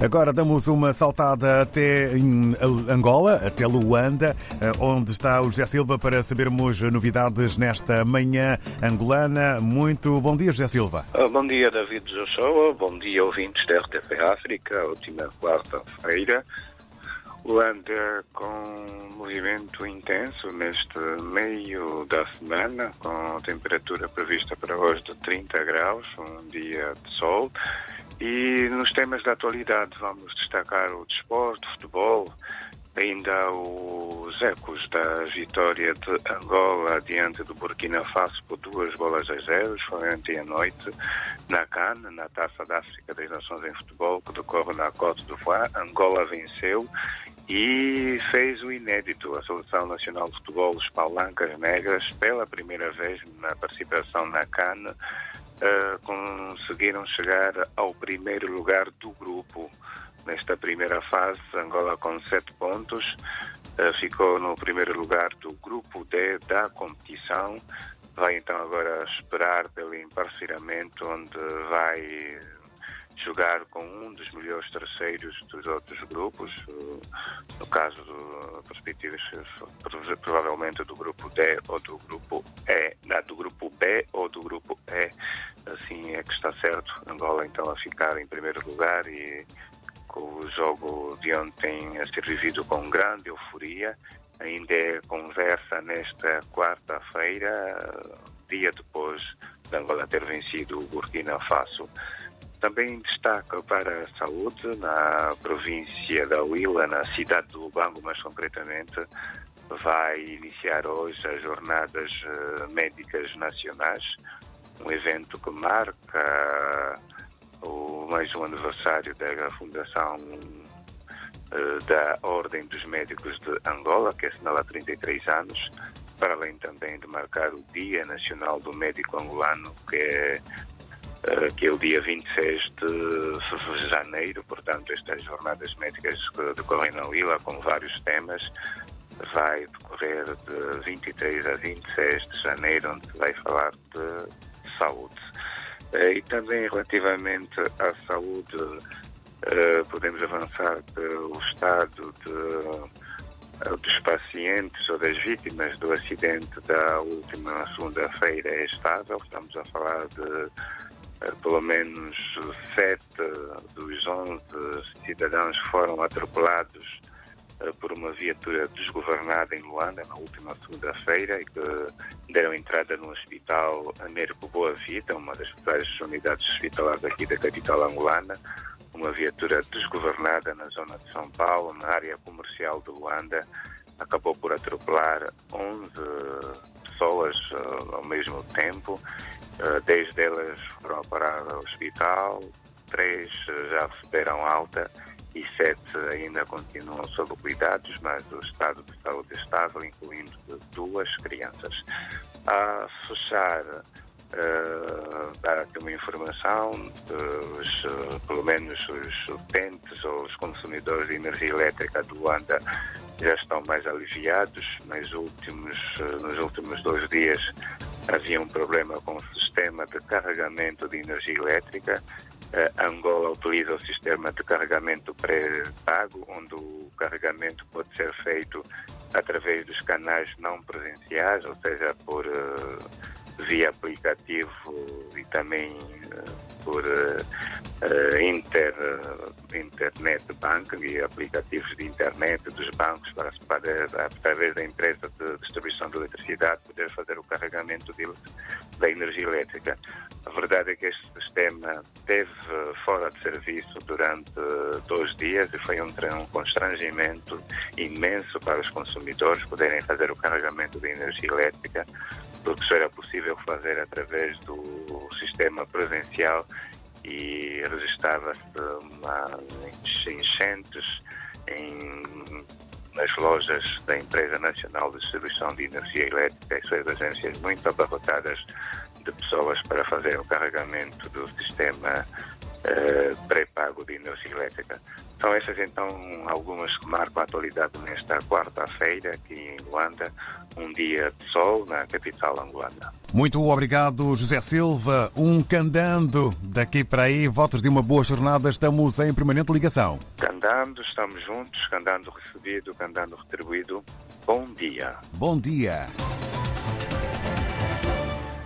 Agora damos uma saltada até Angola, até Luanda, eh, onde está o José Silva para sabermos novidades nesta manhã angolana. Muito bom dia, José Silva. Ah, bom dia, David Joshua. Bom dia, ouvintes da RTP África, última quarta-feira. Luanda com movimento intenso neste meio da semana, com temperatura prevista para hoje de 30 graus, um dia de sol. E nos temas da atualidade vamos destacar o desporto, o futebol, ainda os ecos da vitória de Angola diante do Burkina Faso por duas bolas a zero, foi ontem à noite na CAN, na Taça da África das Nações em Futebol, que decorre na Côte d'Ivoire. Angola venceu e fez o inédito. A Seleção Nacional de Futebol, os Palancas Negras, pela primeira vez na participação na CAN, uh, conseguiram chegar ao primeiro lugar do grupo. Nesta primeira fase, Angola com sete pontos, ficou no primeiro lugar do grupo D da competição. Vai então agora esperar pelo emparceiramento, onde vai jogar com um dos melhores terceiros dos outros grupos, no caso do perspectivas provavelmente do grupo D ou do grupo E, do grupo B ou do grupo E, assim é que está certo. Angola então a ficar em primeiro lugar e o jogo de ontem a ser vivido com grande euforia. Ainda é conversa nesta quarta-feira, dia depois de Angola ter vencido o Burkina Faso. Também destaca para a saúde na província da Huila, na cidade do Lubango, mais concretamente, vai iniciar hoje as Jornadas eh, Médicas Nacionais, um evento que marca o mais um aniversário da fundação eh, da Ordem dos Médicos de Angola, que assinala 33 anos, para além também de marcar o Dia Nacional do Médico Angolano, que é eh, que é o dia 26 de janeiro, portanto, estas jornadas médicas decorrem na Lila com vários temas, vai decorrer de 23 a 26 de janeiro, onde vai falar de saúde. Eh, e também relativamente à saúde, eh, podemos avançar que o estado de, dos pacientes ou das vítimas do acidente da última segunda-feira é estável. Estamos a falar de eh, pelo menos sete dos onze cidadãos foram atropelados eh, por uma viatura desgovernada em Luanda na última segunda-feira e que deram entrada no hospital Américo Boa Vida, uma das principais unidades hospitalares aqui da capital angolana, uma viatura desgovernada na zona de São Paulo, na área comercial de Luanda, acabou por atropelar 11 pessoas uh, ao mesmo tempo. Uh, dez delas foram parar ao hospital, três já receberam alta e sete ainda continuam sob cuidados, mas o estado de saúde estável, incluindo duas crianças. A fechar, uh, dar aqui uma informação, os, uh, pelo menos os utentes ou os consumidores de energia elétrica do Luanda já estão mais aliviados. Nos últimos, uh, nos últimos dois dias havia um problema com o sistema de carregamento de energia elétrica Angola utiliza o sistema de carregamento pré-pago, onde o carregamento pode ser feito através dos canais não presenciais, ou seja, por uh, via aplicativo e também uh, por uh, inter, internet banking e aplicativos de internet dos bancos para, para através da empresa de distribuição de eletricidade poder fazer o carregamento de, da energia elétrica. A verdade é que este sistema esteve fora de serviço durante dois dias e foi um, um constrangimento imenso para os consumidores poderem fazer o carregamento de energia elétrica, porque só era possível fazer através do sistema presencial e registava-se enchentes em, nas lojas da Empresa Nacional de Distribuição de Energia Elétrica e suas agências muito abarrotadas de pessoas para fazer o carregamento do sistema uh, pré-pago de energia elétrica. São essas então algumas que marcam a atualidade nesta quarta-feira aqui em Luanda, um dia de sol na capital angolana. Muito obrigado, José Silva. Um candando daqui para aí, votos de uma boa jornada. Estamos em permanente ligação. Candando, estamos juntos, candando recebido, candando retribuído. Bom dia. Bom dia.